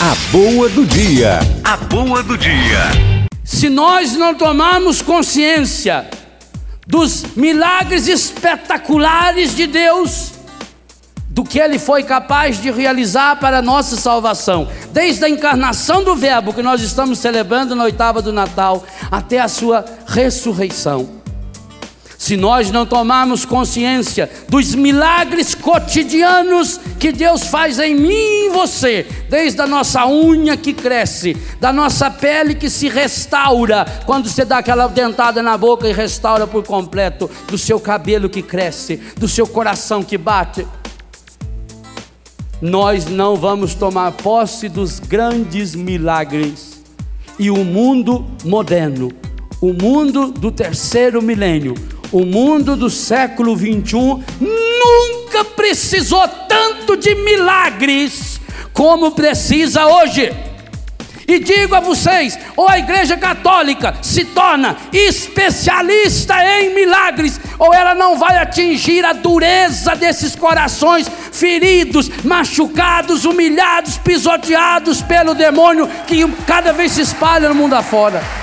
A boa do dia. A boa do dia. Se nós não tomarmos consciência dos milagres espetaculares de Deus, do que Ele foi capaz de realizar para a nossa salvação, desde a encarnação do Verbo que nós estamos celebrando na oitava do Natal, até a sua ressurreição. Se nós não tomarmos consciência dos milagres cotidianos que Deus faz em mim e em você, desde a nossa unha que cresce, da nossa pele que se restaura, quando você dá aquela dentada na boca e restaura por completo, do seu cabelo que cresce, do seu coração que bate, nós não vamos tomar posse dos grandes milagres. E o mundo moderno, o mundo do terceiro milênio, o mundo do século 21 nunca precisou tanto de milagres como precisa hoje. E digo a vocês, ou a Igreja Católica se torna especialista em milagres, ou ela não vai atingir a dureza desses corações feridos, machucados, humilhados, pisoteados pelo demônio que cada vez se espalha no mundo afora.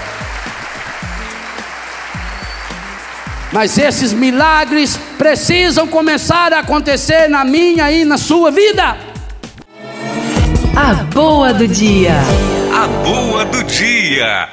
Mas esses milagres precisam começar a acontecer na minha e na sua vida. A boa do dia. A boa do dia.